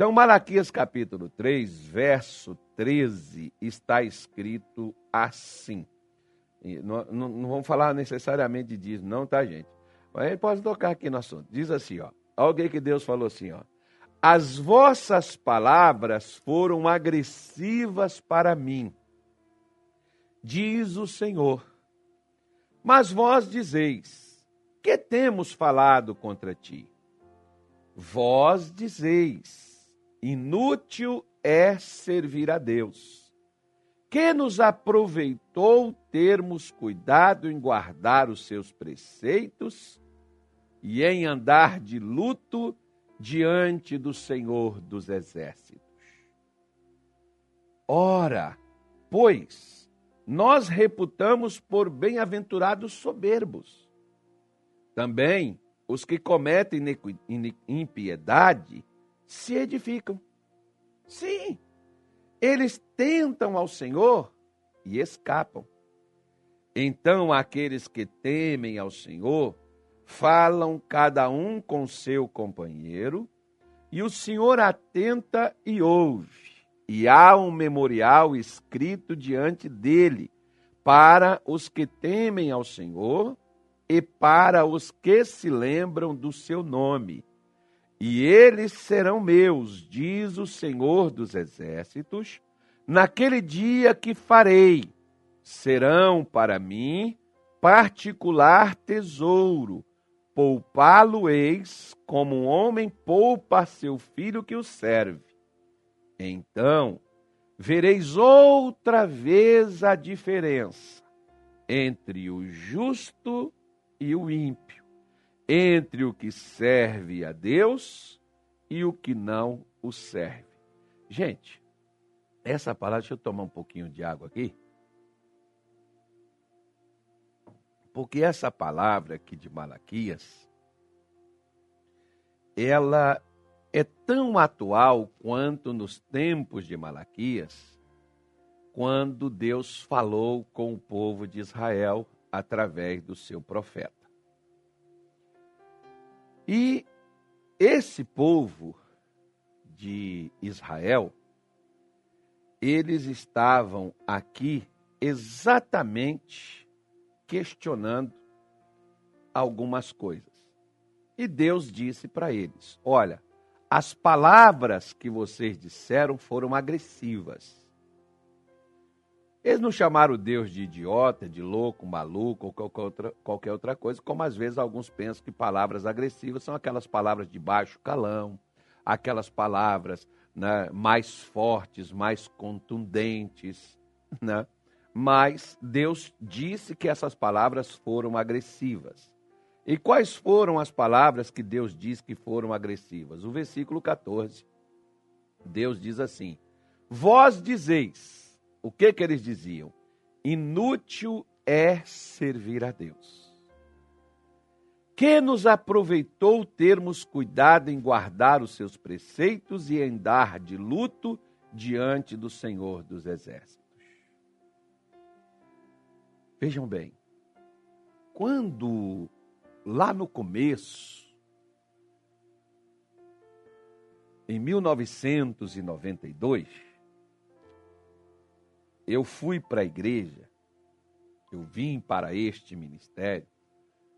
Então, Malaquias capítulo 3, verso 13, está escrito assim. Não, não, não, vamos falar necessariamente disso, não, tá, gente? Mas a gente pode tocar aqui no assunto. Diz assim, ó. Alguém que Deus falou assim, ó. As vossas palavras foram agressivas para mim, diz o Senhor. Mas vós dizeis: Que temos falado contra ti? Vós dizeis: Inútil é servir a Deus. Que nos aproveitou termos cuidado em guardar os seus preceitos e em andar de luto diante do Senhor dos Exércitos. Ora, pois, nós reputamos por bem-aventurados soberbos. Também os que cometem impiedade se edificam. Sim, eles tentam ao Senhor e escapam. Então, aqueles que temem ao Senhor falam cada um com seu companheiro, e o Senhor atenta e ouve. E há um memorial escrito diante dele para os que temem ao Senhor e para os que se lembram do seu nome. E eles serão meus, diz o Senhor dos Exércitos, naquele dia que farei. Serão para mim particular tesouro poupá-lo-eis como um homem poupa seu filho que o serve. Então vereis outra vez a diferença entre o justo e o ímpio, entre o que serve a Deus e o que não o serve. Gente, essa palavra, deixa eu tomar um pouquinho de água aqui. Porque essa palavra aqui de Malaquias, ela é tão atual quanto nos tempos de Malaquias, quando Deus falou com o povo de Israel através do seu profeta. E esse povo de Israel, eles estavam aqui exatamente questionando algumas coisas. E Deus disse para eles: Olha, as palavras que vocês disseram foram agressivas. Eles não chamaram Deus de idiota, de louco, maluco ou qualquer outra, qualquer outra coisa, como às vezes alguns pensam que palavras agressivas são aquelas palavras de baixo calão, aquelas palavras né, mais fortes, mais contundentes, né? mas Deus disse que essas palavras foram agressivas. E quais foram as palavras que Deus disse que foram agressivas? O versículo 14. Deus diz assim: Vós dizeis, o que que eles diziam? Inútil é servir a Deus. Que nos aproveitou termos cuidado em guardar os seus preceitos e em dar de luto diante do Senhor dos Exércitos. Vejam bem, quando lá no começo, em 1992, eu fui para a igreja, eu vim para este ministério,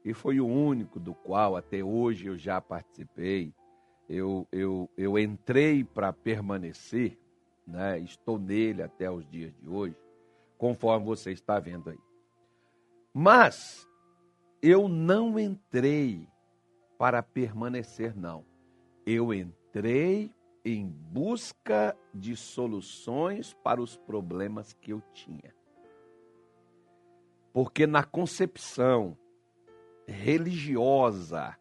e foi o único do qual até hoje eu já participei. Eu, eu, eu entrei para permanecer, né? estou nele até os dias de hoje, conforme você está vendo aí. Mas eu não entrei para permanecer, não. Eu entrei em busca de soluções para os problemas que eu tinha. Porque na concepção religiosa,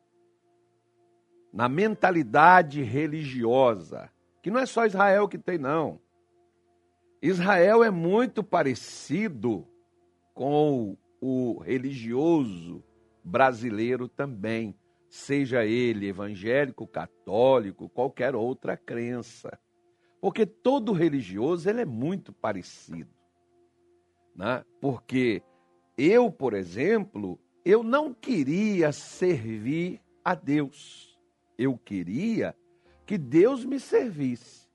na mentalidade religiosa, que não é só Israel que tem, não. Israel é muito parecido com o religioso brasileiro também, seja ele evangélico, católico, qualquer outra crença. Porque todo religioso ele é muito parecido. Né? Porque eu, por exemplo, eu não queria servir a Deus. Eu queria que Deus me servisse.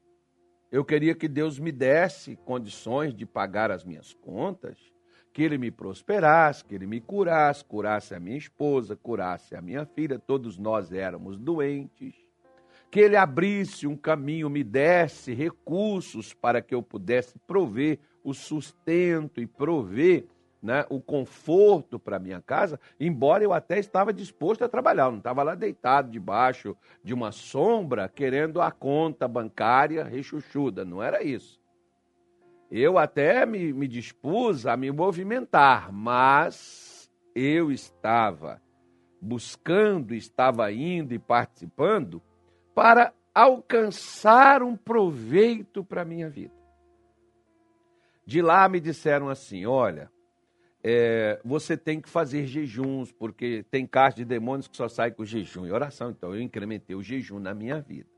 Eu queria que Deus me desse condições de pagar as minhas contas, que Ele me prosperasse, que Ele me curasse, curasse a minha esposa, curasse a minha filha, todos nós éramos doentes. Que Ele abrisse um caminho, me desse recursos para que eu pudesse prover o sustento e prover né, o conforto para minha casa, embora eu até estava disposto a trabalhar, eu não estava lá deitado debaixo de uma sombra querendo a conta bancária rechuchuda, não era isso. Eu até me, me dispus a me movimentar, mas eu estava buscando, estava indo e participando para alcançar um proveito para a minha vida. De lá me disseram assim: olha, é, você tem que fazer jejuns, porque tem caixa de demônios que só sai com jejum e oração. Então eu incrementei o jejum na minha vida.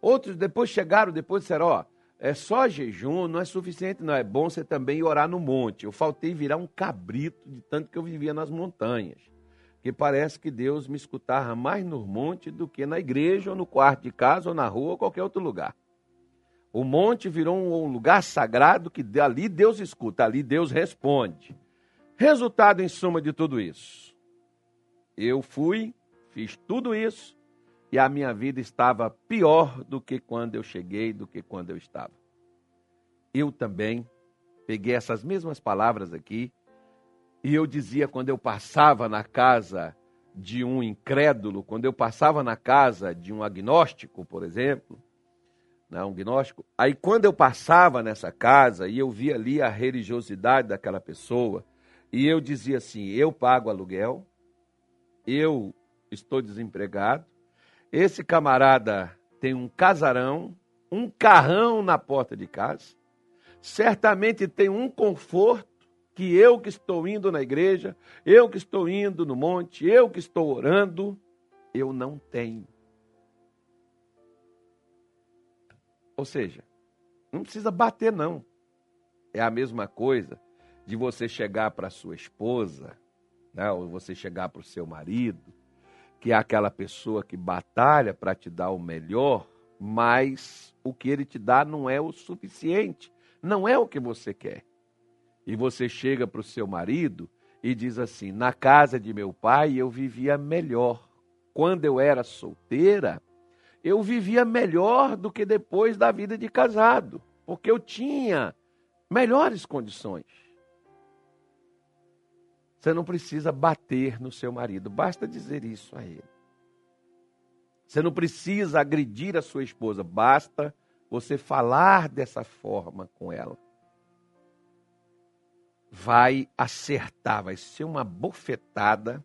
Outros depois chegaram, depois disseram, ó, é só jejum, não é suficiente, não. É bom você também orar no monte. Eu faltei virar um cabrito de tanto que eu vivia nas montanhas. Que parece que Deus me escutava mais no monte do que na igreja, ou no quarto de casa, ou na rua, ou qualquer outro lugar. O monte virou um lugar sagrado que ali Deus escuta, ali Deus responde. Resultado, em suma, de tudo isso. Eu fui, fiz tudo isso e a minha vida estava pior do que quando eu cheguei, do que quando eu estava. Eu também peguei essas mesmas palavras aqui e eu dizia quando eu passava na casa de um incrédulo, quando eu passava na casa de um agnóstico, por exemplo, né, um gnóstico, aí quando eu passava nessa casa e eu via ali a religiosidade daquela pessoa, e eu dizia assim: eu pago aluguel, eu estou desempregado, esse camarada tem um casarão, um carrão na porta de casa, certamente tem um conforto que eu que estou indo na igreja, eu que estou indo no monte, eu que estou orando, eu não tenho. Ou seja, não precisa bater, não. É a mesma coisa de você chegar para sua esposa, né, ou você chegar para o seu marido, que é aquela pessoa que batalha para te dar o melhor, mas o que ele te dá não é o suficiente, não é o que você quer. E você chega para o seu marido e diz assim: na casa de meu pai eu vivia melhor. Quando eu era solteira, eu vivia melhor do que depois da vida de casado, porque eu tinha melhores condições. Você não precisa bater no seu marido, basta dizer isso a ele. Você não precisa agredir a sua esposa, basta você falar dessa forma com ela. Vai acertar, vai ser uma bofetada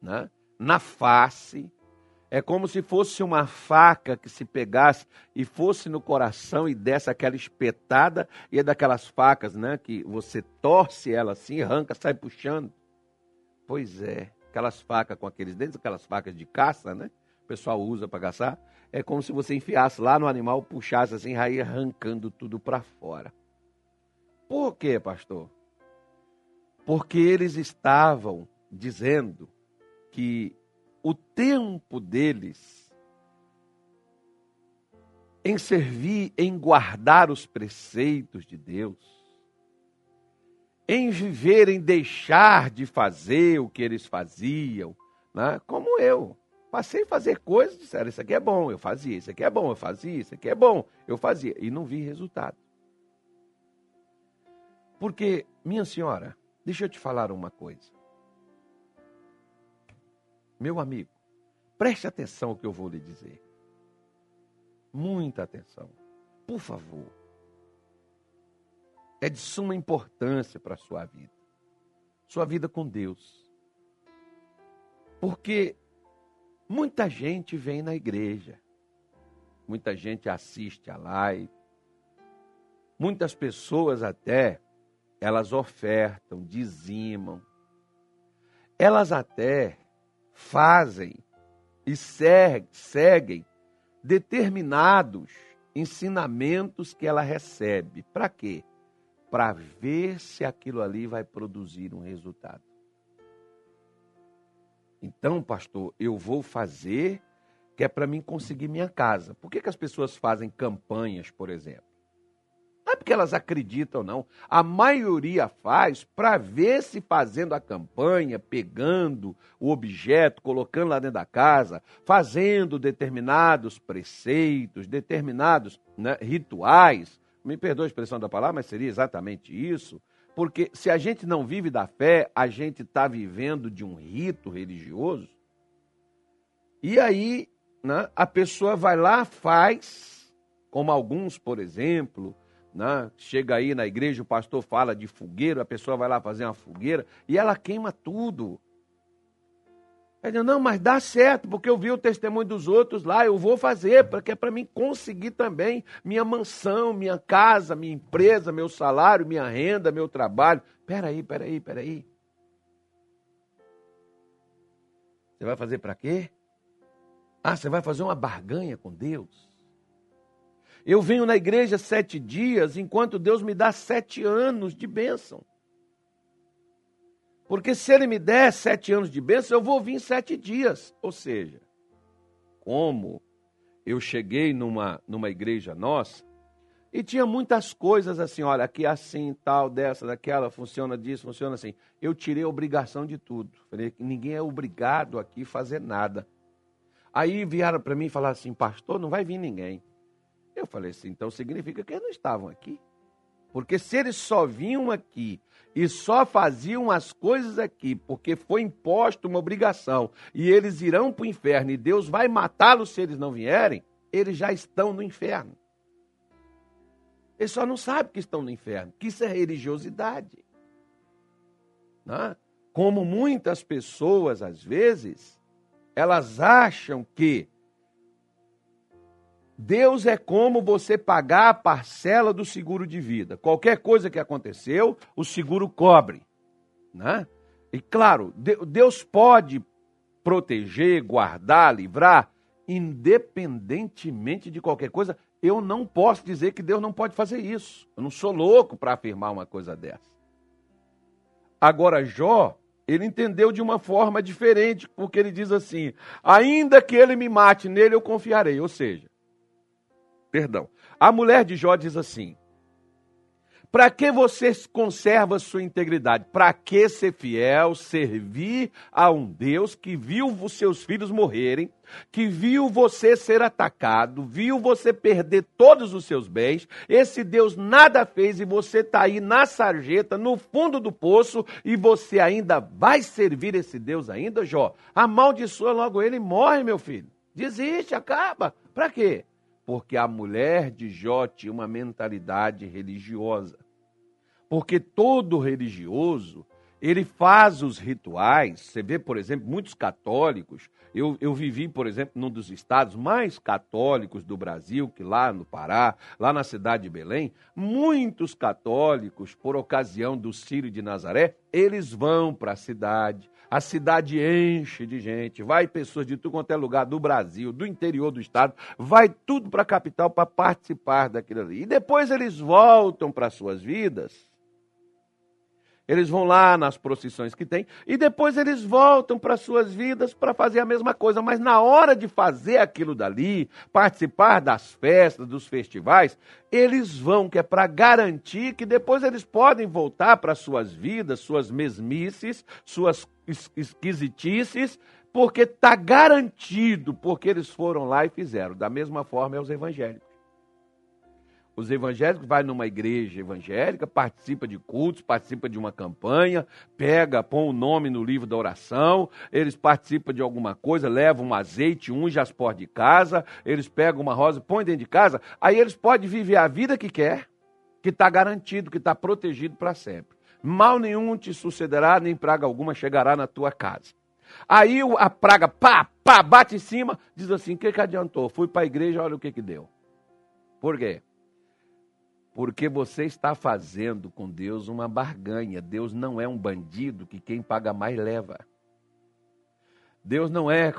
né, na face. É como se fosse uma faca que se pegasse e fosse no coração e desse aquela espetada, e é daquelas facas né, que você torce ela assim, arranca, sai puxando. Pois é, aquelas facas com aqueles dentes, aquelas facas de caça, né? O pessoal usa para caçar. É como se você enfiasse lá no animal, puxasse assim, aí arrancando tudo para fora. Por quê, pastor? Porque eles estavam dizendo que o tempo deles em servir, em guardar os preceitos de Deus, em viver, em deixar de fazer o que eles faziam, né? como eu. Passei a fazer coisas, disseram, isso aqui é bom, eu fazia, isso aqui é bom, eu fazia, isso aqui é bom, eu fazia, e não vi resultado. Porque, minha senhora, deixa eu te falar uma coisa. Meu amigo, preste atenção ao que eu vou lhe dizer. Muita atenção. Por favor é de suma importância para a sua vida. Sua vida com Deus. Porque muita gente vem na igreja, muita gente assiste a live, muitas pessoas até, elas ofertam, dizimam, elas até fazem e seguem determinados ensinamentos que ela recebe. Para quê? Para ver se aquilo ali vai produzir um resultado. Então, pastor, eu vou fazer que é para mim conseguir minha casa. Por que, que as pessoas fazem campanhas, por exemplo? Não é porque elas acreditam, não. A maioria faz para ver se fazendo a campanha, pegando o objeto, colocando lá dentro da casa, fazendo determinados preceitos, determinados né, rituais. Me perdoe a expressão da palavra, mas seria exatamente isso. Porque se a gente não vive da fé, a gente está vivendo de um rito religioso. E aí né, a pessoa vai lá, faz, como alguns, por exemplo, né, chega aí na igreja, o pastor fala de fogueira, a pessoa vai lá fazer uma fogueira e ela queima tudo. Ela diz, não, mas dá certo, porque eu vi o testemunho dos outros lá, eu vou fazer, porque é para mim conseguir também minha mansão, minha casa, minha empresa, meu salário, minha renda, meu trabalho. Peraí, peraí, peraí. Você vai fazer para quê? Ah, você vai fazer uma barganha com Deus? Eu venho na igreja sete dias, enquanto Deus me dá sete anos de bênção. Porque se Ele me der sete anos de bênção, eu vou vir sete dias. Ou seja, como eu cheguei numa, numa igreja nossa, e tinha muitas coisas assim, olha, aqui é assim, tal, dessa, daquela, funciona disso, funciona assim. Eu tirei a obrigação de tudo. Falei que ninguém é obrigado aqui fazer nada. Aí vieram para mim e falaram assim, pastor, não vai vir ninguém. Eu falei assim, então significa que eles não estavam aqui. Porque se eles só vinham aqui e só faziam as coisas aqui porque foi imposto uma obrigação e eles irão para o inferno e Deus vai matá-los se eles não vierem, eles já estão no inferno. Eles só não sabem que estão no inferno, que isso é religiosidade. Não? É? Como muitas pessoas, às vezes, elas acham que Deus é como você pagar a parcela do seguro de vida. Qualquer coisa que aconteceu, o seguro cobre. Né? E claro, Deus pode proteger, guardar, livrar, independentemente de qualquer coisa. Eu não posso dizer que Deus não pode fazer isso. Eu não sou louco para afirmar uma coisa dessa. Agora, Jó ele entendeu de uma forma diferente, porque ele diz assim: ainda que ele me mate, nele eu confiarei. Ou seja, perdão, a mulher de Jó diz assim: para que você conserva sua integridade? Para que ser fiel, servir a um Deus que viu os seus filhos morrerem, que viu você ser atacado, viu você perder todos os seus bens? Esse Deus nada fez e você está aí na sarjeta, no fundo do poço, e você ainda vai servir esse Deus ainda, Jó? Amaldiçoa logo ele e morre, meu filho. Desiste, acaba. Para quê? Porque a mulher de Jó tinha uma mentalidade religiosa. Porque todo religioso, ele faz os rituais. Você vê, por exemplo, muitos católicos. Eu, eu vivi, por exemplo, num dos estados mais católicos do Brasil, que lá no Pará, lá na cidade de Belém, muitos católicos, por ocasião do Círio de Nazaré, eles vão para a cidade, a cidade enche de gente, vai pessoas de tudo quanto é lugar do Brasil, do interior do estado, vai tudo para a capital para participar daquilo ali. E depois eles voltam para suas vidas. Eles vão lá nas procissões que tem e depois eles voltam para suas vidas para fazer a mesma coisa, mas na hora de fazer aquilo dali, participar das festas, dos festivais, eles vão que é para garantir que depois eles podem voltar para suas vidas, suas mesmices, suas esquisitices, porque está garantido, porque eles foram lá e fizeram. Da mesma forma é os evangélicos. Os evangélicos vai numa igreja evangélica, participa de cultos, participa de uma campanha, pega, põe o nome no livro da oração, eles participam de alguma coisa, levam um azeite, unge as portas de casa, eles pegam uma rosa, põem dentro de casa, aí eles podem viver a vida que quer, que está garantido, que está protegido para sempre. Mal nenhum te sucederá, nem praga alguma chegará na tua casa. Aí a praga, pá, pá, bate em cima, diz assim: o que, que adiantou? Fui para a igreja, olha o que, que deu. Por quê? Porque você está fazendo com Deus uma barganha. Deus não é um bandido que quem paga mais leva. Deus não é,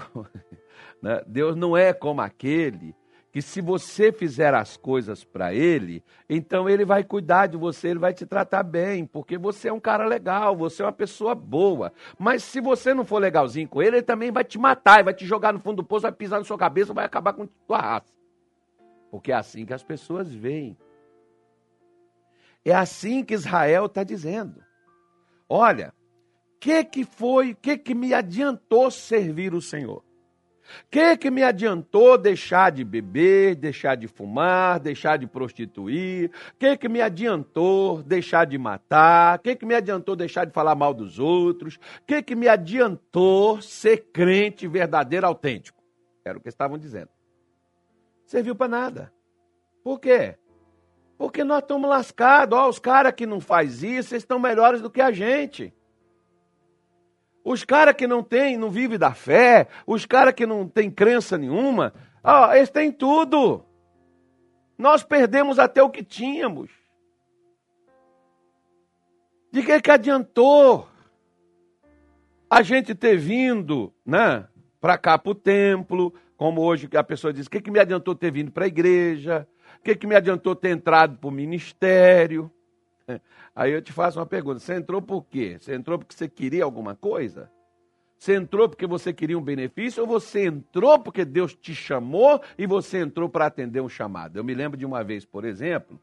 né? Deus não é como aquele que se você fizer as coisas para ele, então ele vai cuidar de você, ele vai te tratar bem, porque você é um cara legal, você é uma pessoa boa. Mas se você não for legalzinho com ele, ele também vai te matar, vai te jogar no fundo do poço, vai pisar na sua cabeça, vai acabar com tua raça. Porque é assim que as pessoas veem. É assim que Israel está dizendo. Olha, que, que foi, que, que me adiantou servir o Senhor? que que me adiantou deixar de beber, deixar de fumar, deixar de prostituir? que que me adiantou deixar de matar? que que me adiantou deixar de falar mal dos outros? que que me adiantou ser crente verdadeiro, autêntico? Era o que estavam dizendo. Serviu para nada. Por quê? Porque nós estamos lascados. Ó, os caras que não faz isso, estão melhores do que a gente. Os caras que não tem, não vivem da fé, os caras que não têm crença nenhuma, ó, eles têm tudo. Nós perdemos até o que tínhamos. De que, que adiantou a gente ter vindo né, para cá para o templo, como hoje a pessoa diz, o que, que me adiantou ter vindo para a igreja? O que, que me adiantou ter entrado para o ministério? Aí eu te faço uma pergunta: você entrou por quê? Você entrou porque você queria alguma coisa? Você entrou porque você queria um benefício ou você entrou porque Deus te chamou e você entrou para atender um chamado? Eu me lembro de uma vez, por exemplo,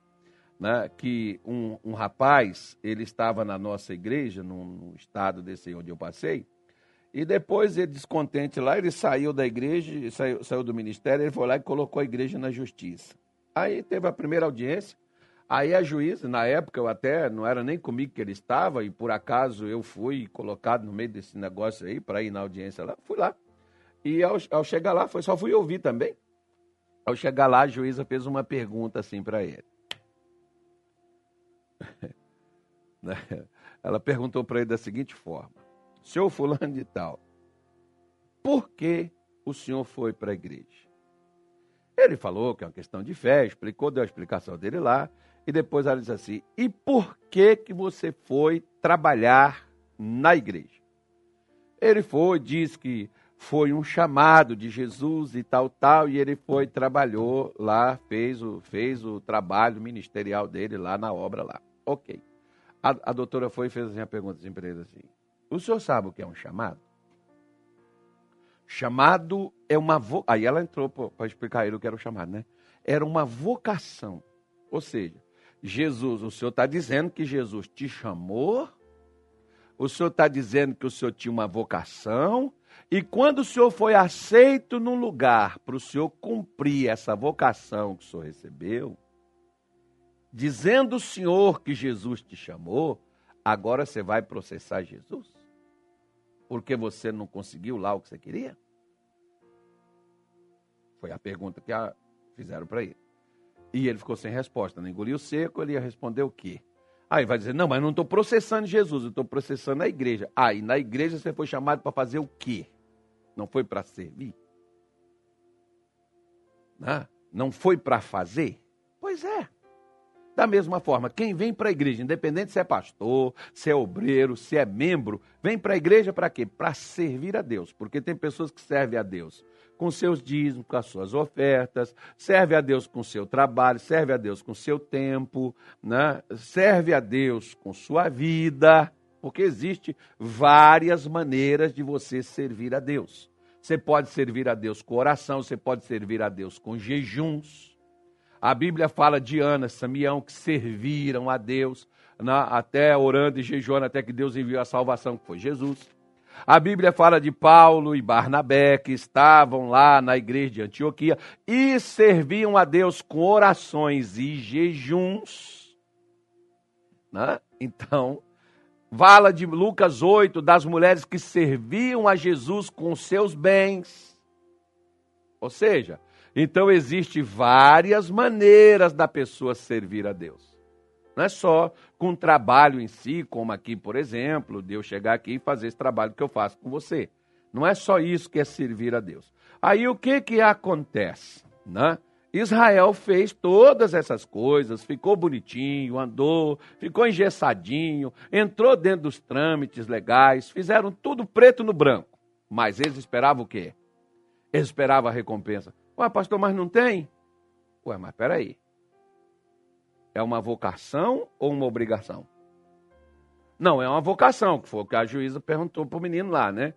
né, que um, um rapaz, ele estava na nossa igreja, num, num estado desse onde eu passei, e depois ele, descontente lá, ele saiu da igreja, saiu, saiu do ministério, ele foi lá e colocou a igreja na justiça. Aí teve a primeira audiência, Aí a juíza, na época, eu até não era nem comigo que ele estava, e por acaso eu fui colocado no meio desse negócio aí para ir na audiência lá, fui lá. E ao, ao chegar lá, foi só fui ouvir também. Ao chegar lá, a juíza fez uma pergunta assim para ele. Né? Ela perguntou para ele da seguinte forma: Senhor Fulano de Tal, por que o senhor foi para a igreja? Ele falou que é uma questão de fé, explicou, deu a explicação dele lá. E depois ela diz assim: E por que que você foi trabalhar na igreja? Ele foi, diz que foi um chamado de Jesus e tal, tal, e ele foi, trabalhou lá, fez o, fez o trabalho ministerial dele lá na obra lá. Ok. A, a doutora foi e fez assim, a pergunta assim para ele assim, o senhor sabe o que é um chamado? Chamado é uma... Vo... Aí ela entrou para explicar ele o que era o chamado, né? Era uma vocação. Ou seja, Jesus, o Senhor está dizendo que Jesus te chamou, o Senhor está dizendo que o Senhor tinha uma vocação, e quando o Senhor foi aceito num lugar para o Senhor cumprir essa vocação que o Senhor recebeu, dizendo o Senhor que Jesus te chamou, agora você vai processar Jesus? Porque você não conseguiu lá o que você queria? Foi a pergunta que fizeram para ele. E ele ficou sem resposta, não engoliu seco, ele ia responder o quê? Aí vai dizer, não, mas não estou processando Jesus, eu estou processando a igreja. Aí, ah, na igreja você foi chamado para fazer o quê? Não foi para servir? Não foi para fazer? Pois é. Da mesma forma, quem vem para a igreja, independente se é pastor, se é obreiro, se é membro, vem para a igreja para quê? Para servir a Deus. Porque tem pessoas que servem a Deus com seus dízimos, com as suas ofertas, serve a Deus com seu trabalho, serve a Deus com seu tempo, né? serve a Deus com sua vida, porque existe várias maneiras de você servir a Deus. Você pode servir a Deus com oração, você pode servir a Deus com jejuns. A Bíblia fala de Ana, Samião, que serviram a Deus, né? até orando e jejuando, até que Deus enviou a salvação, que foi Jesus. A Bíblia fala de Paulo e Barnabé, que estavam lá na igreja de Antioquia e serviam a Deus com orações e jejuns. Né? Então, fala de Lucas 8, das mulheres que serviam a Jesus com seus bens. Ou seja, então existe várias maneiras da pessoa servir a Deus. Não é só com trabalho em si, como aqui, por exemplo, de eu chegar aqui e fazer esse trabalho que eu faço com você. Não é só isso que é servir a Deus. Aí o que que acontece, né? Israel fez todas essas coisas, ficou bonitinho, andou, ficou engessadinho, entrou dentro dos trâmites legais, fizeram tudo preto no branco. Mas eles esperavam o quê? Eles esperavam a recompensa. Ué, pastor, mas não tem? Ué, mas peraí. É uma vocação ou uma obrigação? Não, é uma vocação, que foi o que a juíza perguntou para o menino lá, né?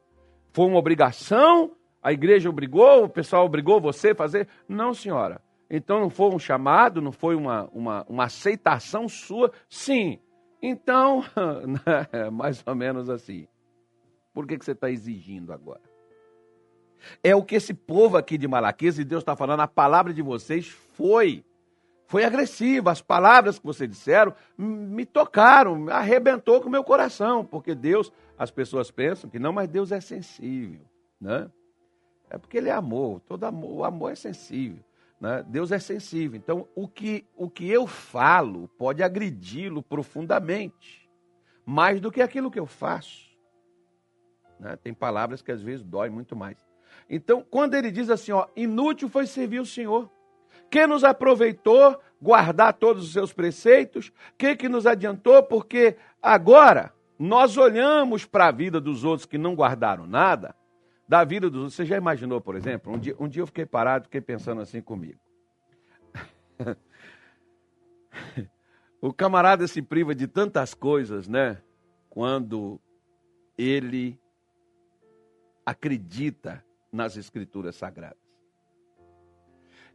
Foi uma obrigação? A igreja obrigou? O pessoal obrigou você a fazer? Não, senhora. Então não foi um chamado, não foi uma, uma, uma aceitação sua? Sim. Então, é mais ou menos assim. Por que, que você está exigindo agora? É o que esse povo aqui de Malaquias, e Deus está falando, a palavra de vocês foi. Foi agressiva. As palavras que vocês disseram me tocaram, arrebentou com o meu coração. Porque Deus, as pessoas pensam que não, mas Deus é sensível. Né? É porque Ele é amor. Todo amor, o amor é sensível. Né? Deus é sensível. Então, o que, o que eu falo pode agredi-lo profundamente, mais do que aquilo que eu faço. Né? Tem palavras que às vezes dói muito mais. Então, quando ele diz assim, ó, inútil foi servir o Senhor. Que nos aproveitou guardar todos os seus preceitos? Que que nos adiantou? Porque agora nós olhamos para a vida dos outros que não guardaram nada da vida dos outros. Você já imaginou, por exemplo? Um dia, um dia eu fiquei parado, fiquei pensando assim comigo. o camarada se priva de tantas coisas, né? Quando ele acredita nas escrituras sagradas.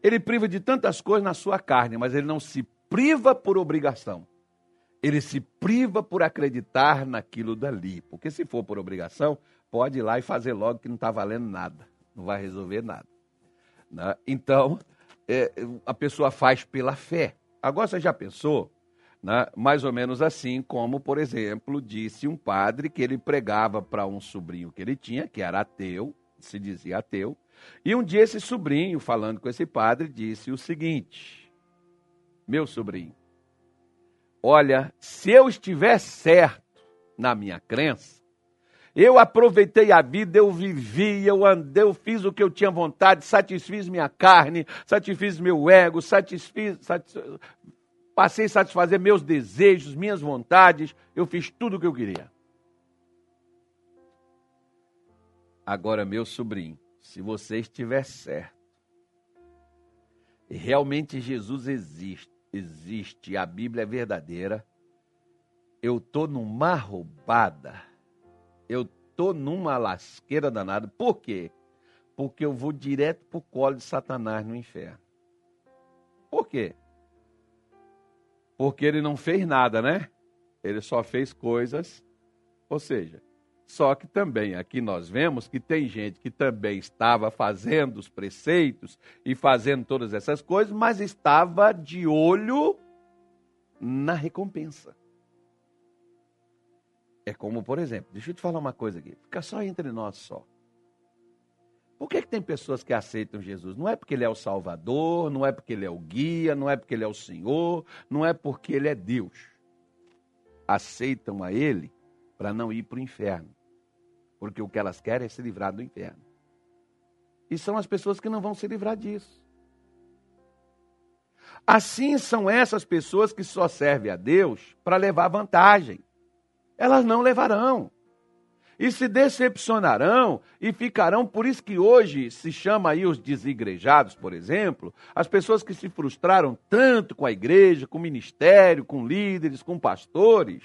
Ele priva de tantas coisas na sua carne, mas ele não se priva por obrigação. Ele se priva por acreditar naquilo dali. Porque se for por obrigação, pode ir lá e fazer logo que não está valendo nada, não vai resolver nada. Né? Então, é, a pessoa faz pela fé. Agora você já pensou, né? mais ou menos assim como, por exemplo, disse um padre que ele pregava para um sobrinho que ele tinha, que era ateu, se dizia ateu, e um dia esse sobrinho, falando com esse padre, disse o seguinte: Meu sobrinho, olha, se eu estiver certo na minha crença, eu aproveitei a vida, eu vivi, eu andei, eu fiz o que eu tinha vontade, satisfiz minha carne, satisfiz meu ego, satisfiz, passei a satisfazer meus desejos, minhas vontades, eu fiz tudo o que eu queria. Agora, meu sobrinho, se você estiver certo, realmente Jesus existe, existe, a Bíblia é verdadeira, eu estou numa roubada eu tô numa lasqueira danada. Por quê? Porque eu vou direto pro colo de Satanás no inferno. Por quê? Porque ele não fez nada, né? Ele só fez coisas, ou seja, só que também aqui nós vemos que tem gente que também estava fazendo os preceitos e fazendo todas essas coisas, mas estava de olho na recompensa. É como, por exemplo, deixa eu te falar uma coisa aqui, fica só entre nós só. Por que, que tem pessoas que aceitam Jesus? Não é porque ele é o Salvador, não é porque ele é o guia, não é porque ele é o Senhor, não é porque ele é Deus. Aceitam a ele para não ir para o inferno. Porque o que elas querem é se livrar do inferno. E são as pessoas que não vão se livrar disso. Assim são essas pessoas que só servem a Deus para levar vantagem elas não levarão. E se decepcionarão e ficarão, por isso que hoje se chama aí os desigrejados, por exemplo, as pessoas que se frustraram tanto com a igreja, com o ministério, com líderes, com pastores,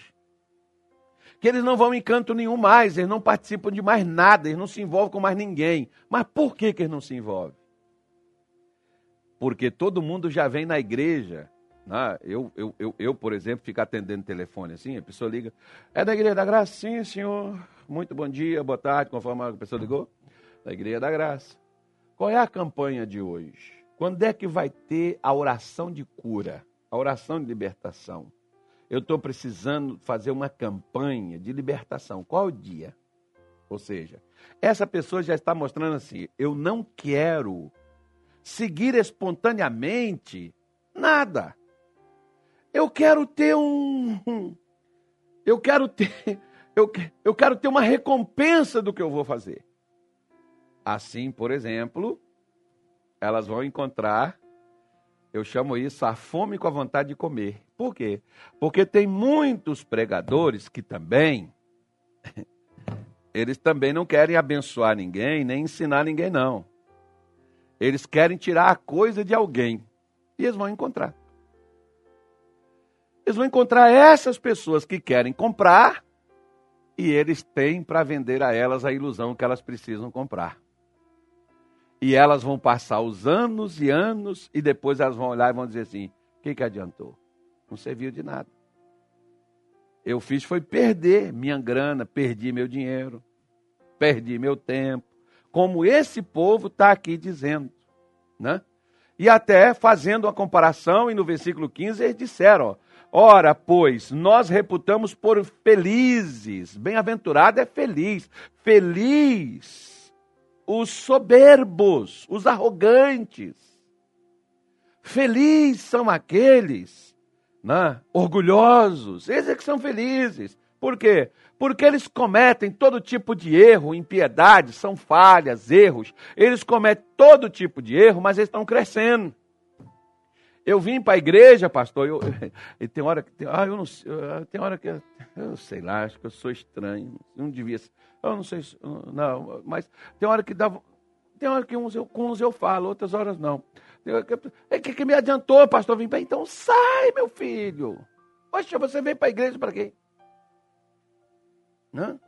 que eles não vão em canto nenhum mais, eles não participam de mais nada, eles não se envolvem com mais ninguém. Mas por que, que eles não se envolvem? Porque todo mundo já vem na igreja né? Eu, eu, eu, eu, por exemplo, fico atendendo telefone assim, a pessoa liga, é da Igreja da Graça? Sim, senhor. Muito bom dia, boa tarde, conforme a pessoa ligou. Da Igreja da Graça. Qual é a campanha de hoje? Quando é que vai ter a oração de cura, a oração de libertação? Eu estou precisando fazer uma campanha de libertação. Qual o dia? Ou seja, essa pessoa já está mostrando assim: eu não quero seguir espontaneamente nada. Eu quero ter um. Eu quero ter. Eu, eu quero ter uma recompensa do que eu vou fazer. Assim, por exemplo, elas vão encontrar, eu chamo isso a fome com a vontade de comer. Por quê? Porque tem muitos pregadores que também, eles também não querem abençoar ninguém, nem ensinar ninguém, não. Eles querem tirar a coisa de alguém. E eles vão encontrar. Eles vão encontrar essas pessoas que querem comprar e eles têm para vender a elas a ilusão que elas precisam comprar. E elas vão passar os anos e anos e depois elas vão olhar e vão dizer assim: o que, que adiantou? Não serviu de nada. Eu fiz foi perder minha grana, perdi meu dinheiro, perdi meu tempo. Como esse povo está aqui dizendo. Né? E até fazendo uma comparação, e no versículo 15 eles disseram: ó, Ora, pois, nós reputamos por felizes, bem-aventurado é feliz, feliz os soberbos, os arrogantes. Felizes são aqueles né, orgulhosos, esses é que são felizes. Por quê? Porque eles cometem todo tipo de erro, impiedade, são falhas, erros. Eles cometem todo tipo de erro, mas eles estão crescendo. Eu vim para a igreja, pastor, eu, e tem hora que. Ah, eu não Tem hora que. Eu sei lá, acho que eu sou estranho. Não devia ser. Eu não sei. Não, mas tem hora que dá. Tem hora que uns eu, com uns eu falo, outras horas não. É que, que me adiantou, pastor, vim para. Então sai, meu filho. Poxa, você veio para a igreja para quê? Não?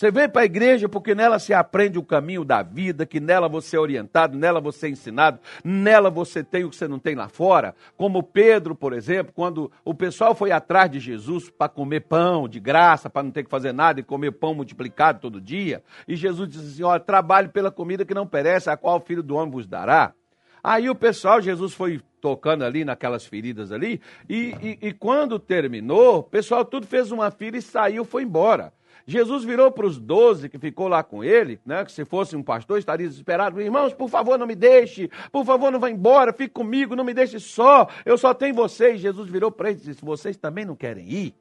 Você vem para a igreja porque nela se aprende o caminho da vida, que nela você é orientado, nela você é ensinado, nela você tem o que você não tem lá fora. Como Pedro, por exemplo, quando o pessoal foi atrás de Jesus para comer pão de graça, para não ter que fazer nada e comer pão multiplicado todo dia, e Jesus disse assim: Olha, trabalhe pela comida que não perece, a qual o filho do homem vos dará. Aí o pessoal, Jesus foi tocando ali naquelas feridas ali, e, e, e quando terminou, o pessoal tudo fez uma fila e saiu, foi embora. Jesus virou para os doze que ficou lá com ele, né, que se fosse um pastor estaria desesperado. Irmãos, por favor, não me deixe. Por favor, não vá embora. Fique comigo, não me deixe só. Eu só tenho vocês. Jesus virou para eles e disse: Vocês também não querem ir?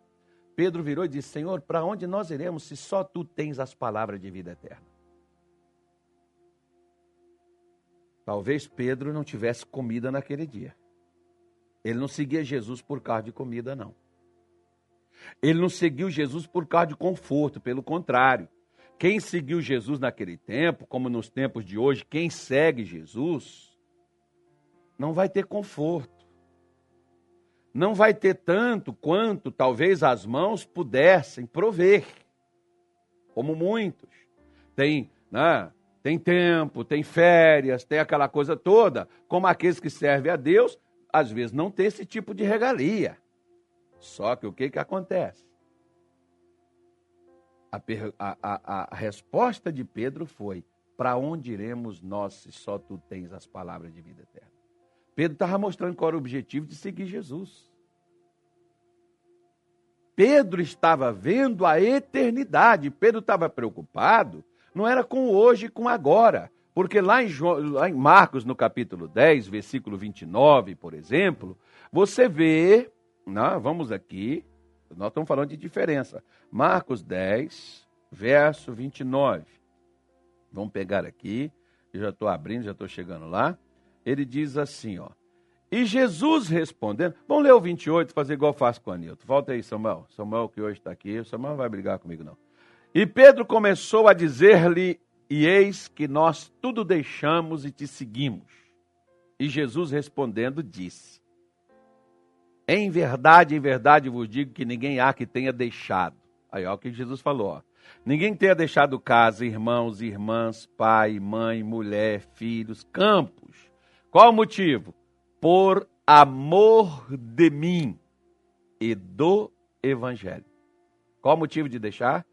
Pedro virou e disse: Senhor, para onde nós iremos se só tu tens as palavras de vida eterna? Talvez Pedro não tivesse comida naquele dia. Ele não seguia Jesus por causa de comida, não. Ele não seguiu Jesus por causa de conforto, pelo contrário. Quem seguiu Jesus naquele tempo, como nos tempos de hoje, quem segue Jesus, não vai ter conforto. Não vai ter tanto quanto talvez as mãos pudessem prover. Como muitos. Tem, né, tem tempo, tem férias, tem aquela coisa toda. Como aqueles que servem a Deus, às vezes não tem esse tipo de regalia. Só que o que, que acontece? A, a, a, a resposta de Pedro foi: Para onde iremos nós se só tu tens as palavras de vida eterna? Pedro estava mostrando qual era o objetivo de seguir Jesus. Pedro estava vendo a eternidade. Pedro estava preocupado, não era com hoje e com agora. Porque lá em, lá em Marcos, no capítulo 10, versículo 29, por exemplo, você vê não, vamos aqui, nós estamos falando de diferença. Marcos 10, verso 29. Vamos pegar aqui, eu já estou abrindo, já estou chegando lá. Ele diz assim, ó. E Jesus respondendo, vamos ler o 28, fazer igual faço com o Anilton. Volta aí, Samuel. Samuel que hoje está aqui, Samuel não vai brigar comigo, não. E Pedro começou a dizer-lhe, e eis que nós tudo deixamos e te seguimos. E Jesus respondendo disse, em verdade, em verdade vos digo que ninguém há que tenha deixado. Aí, olha o que Jesus falou. Ó. Ninguém tenha deixado casa, irmãos, irmãs, pai, mãe, mulher, filhos, campos. Qual o motivo? Por amor de mim e do evangelho. Qual o motivo de deixar?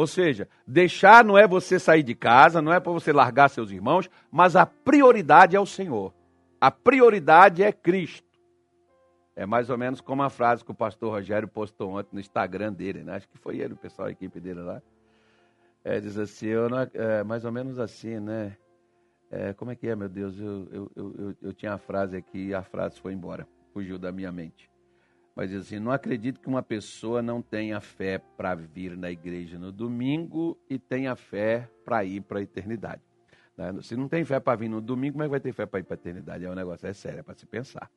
Ou seja, deixar não é você sair de casa, não é para você largar seus irmãos, mas a prioridade é o Senhor. A prioridade é Cristo. É mais ou menos como a frase que o pastor Rogério postou ontem no Instagram dele, né? Acho que foi ele, o pessoal, a equipe dele lá. É, diz assim, eu não, é, mais ou menos assim, né? É, como é que é, meu Deus? Eu, eu, eu, eu, tinha a frase aqui e a frase foi embora, fugiu da minha mente. Mas assim: não acredito que uma pessoa não tenha fé para vir na igreja no domingo e tenha fé para ir para a eternidade. Né? Se não tem fé para vir no domingo, como é que vai ter fé para ir para a eternidade? É um negócio, é sério, é para se pensar.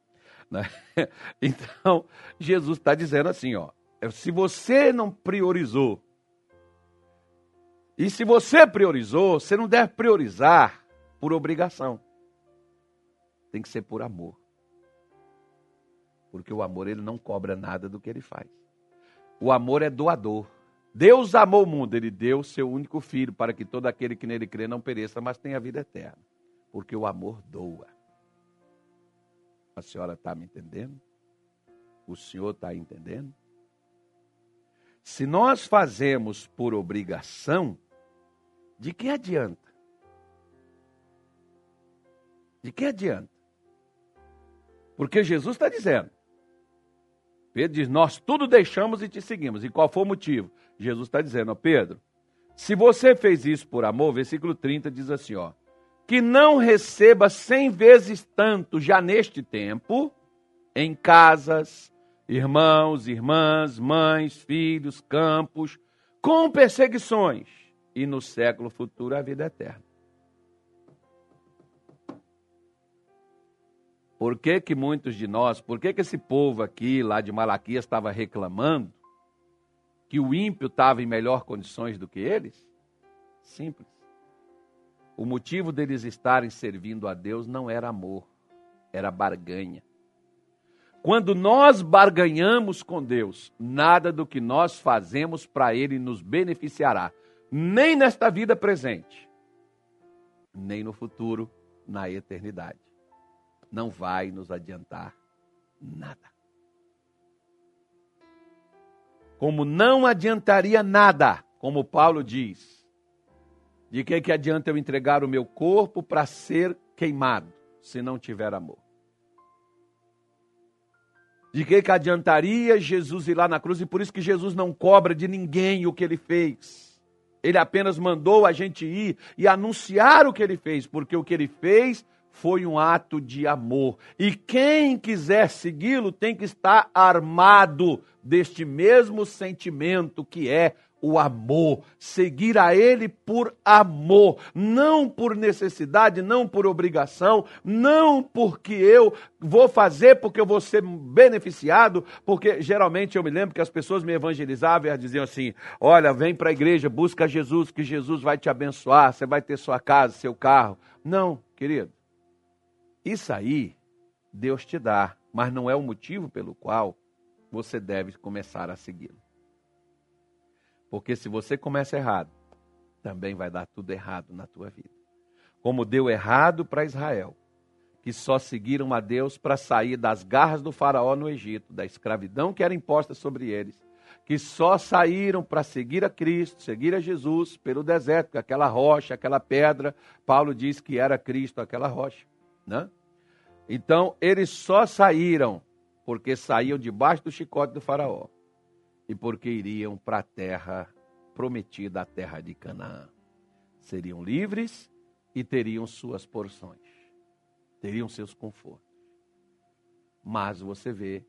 Né? Então, Jesus está dizendo assim: ó, se você não priorizou, e se você priorizou, você não deve priorizar por obrigação, tem que ser por amor. Porque o amor ele não cobra nada do que ele faz. O amor é doador. Deus amou o mundo, ele deu seu único filho para que todo aquele que nele crê não pereça, mas tenha vida eterna. Porque o amor doa. A senhora está me entendendo? O senhor está entendendo? Se nós fazemos por obrigação, de que adianta? De que adianta? Porque Jesus está dizendo. Pedro diz: Nós tudo deixamos e te seguimos. E qual foi o motivo? Jesus está dizendo, ó, Pedro, se você fez isso por amor, versículo 30 diz assim: ó, que não receba cem vezes tanto já neste tempo, em casas, irmãos, irmãs, mães, filhos, campos, com perseguições, e no século futuro a vida eterna. Por que, que muitos de nós, por que, que esse povo aqui, lá de Malaquias, estava reclamando que o ímpio estava em melhor condições do que eles? Simples. O motivo deles estarem servindo a Deus não era amor, era barganha. Quando nós barganhamos com Deus, nada do que nós fazemos para Ele nos beneficiará, nem nesta vida presente, nem no futuro, na eternidade. Não vai nos adiantar nada. Como não adiantaria nada, como Paulo diz, de que, que adianta eu entregar o meu corpo para ser queimado, se não tiver amor? De que, que adiantaria Jesus ir lá na cruz? E por isso que Jesus não cobra de ninguém o que ele fez. Ele apenas mandou a gente ir e anunciar o que ele fez, porque o que ele fez foi um ato de amor. E quem quiser segui-lo tem que estar armado deste mesmo sentimento que é o amor, seguir a Ele por amor, não por necessidade, não por obrigação, não porque eu vou fazer porque eu vou ser beneficiado, porque geralmente eu me lembro que as pessoas me evangelizavam e diziam assim: olha, vem para a igreja, busca Jesus, que Jesus vai te abençoar, você vai ter sua casa, seu carro. Não, querido, isso aí Deus te dá, mas não é o motivo pelo qual você deve começar a segui-lo. Porque se você começa errado, também vai dar tudo errado na tua vida. Como deu errado para Israel, que só seguiram a Deus para sair das garras do faraó no Egito, da escravidão que era imposta sobre eles, que só saíram para seguir a Cristo, seguir a Jesus pelo deserto, aquela rocha, aquela pedra, Paulo diz que era Cristo aquela rocha, né? Então, eles só saíram porque saíam debaixo do chicote do faraó e porque iriam para a terra prometida, a terra de Canaã. Seriam livres e teriam suas porções, teriam seus confortos. Mas você vê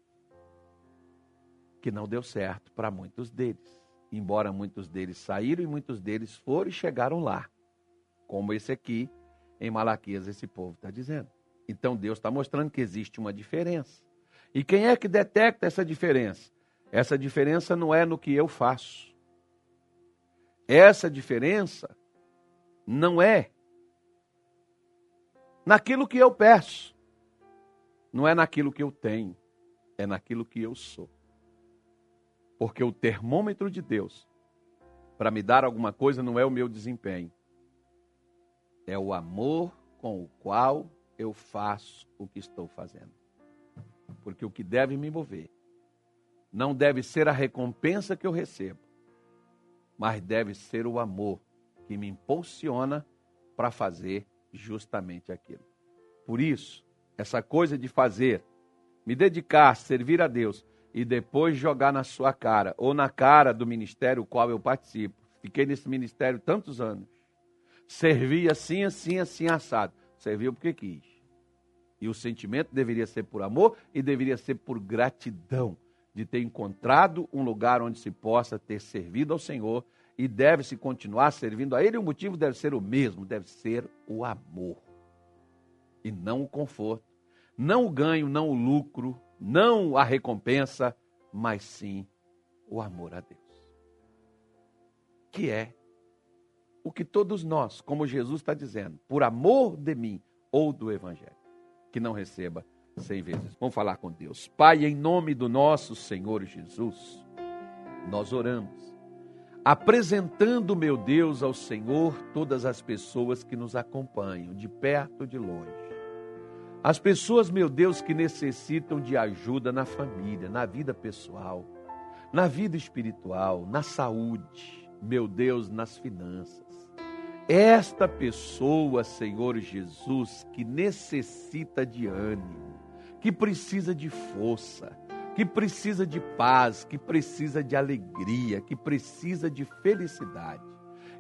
que não deu certo para muitos deles. Embora muitos deles saíram e muitos deles foram e chegaram lá. Como esse aqui, em Malaquias, esse povo está dizendo. Então Deus está mostrando que existe uma diferença. E quem é que detecta essa diferença? Essa diferença não é no que eu faço. Essa diferença não é naquilo que eu peço. Não é naquilo que eu tenho. É naquilo que eu sou. Porque o termômetro de Deus para me dar alguma coisa não é o meu desempenho. É o amor com o qual eu faço o que estou fazendo. Porque o que deve me mover não deve ser a recompensa que eu recebo, mas deve ser o amor que me impulsiona para fazer justamente aquilo. Por isso, essa coisa de fazer, me dedicar, servir a Deus e depois jogar na sua cara ou na cara do ministério qual eu participo. Fiquei nesse ministério tantos anos. Servi assim, assim, assim, assado. Serviu porque quis. E o sentimento deveria ser por amor e deveria ser por gratidão de ter encontrado um lugar onde se possa ter servido ao Senhor e deve-se continuar servindo a Ele. O motivo deve ser o mesmo, deve ser o amor e não o conforto, não o ganho, não o lucro, não a recompensa, mas sim o amor a Deus. Que é o que todos nós, como Jesus está dizendo, por amor de mim ou do Evangelho, que não receba cem vezes. Vamos falar com Deus. Pai, em nome do nosso Senhor Jesus, nós oramos, apresentando, meu Deus, ao Senhor todas as pessoas que nos acompanham, de perto ou de longe. As pessoas, meu Deus, que necessitam de ajuda na família, na vida pessoal, na vida espiritual, na saúde, meu Deus, nas finanças. Esta pessoa, Senhor Jesus, que necessita de ânimo, que precisa de força, que precisa de paz, que precisa de alegria, que precisa de felicidade.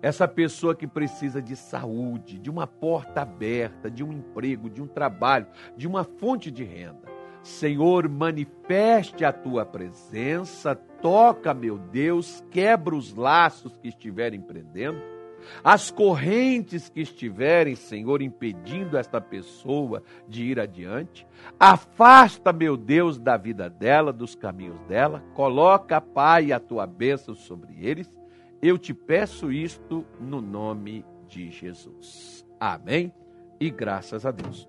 Essa pessoa que precisa de saúde, de uma porta aberta, de um emprego, de um trabalho, de uma fonte de renda. Senhor, manifeste a tua presença, toca, meu Deus, quebra os laços que estiverem prendendo as correntes que estiverem, Senhor, impedindo esta pessoa de ir adiante, afasta, meu Deus, da vida dela, dos caminhos dela, coloca, Pai, a tua bênção sobre eles. Eu te peço isto no nome de Jesus. Amém e graças a Deus.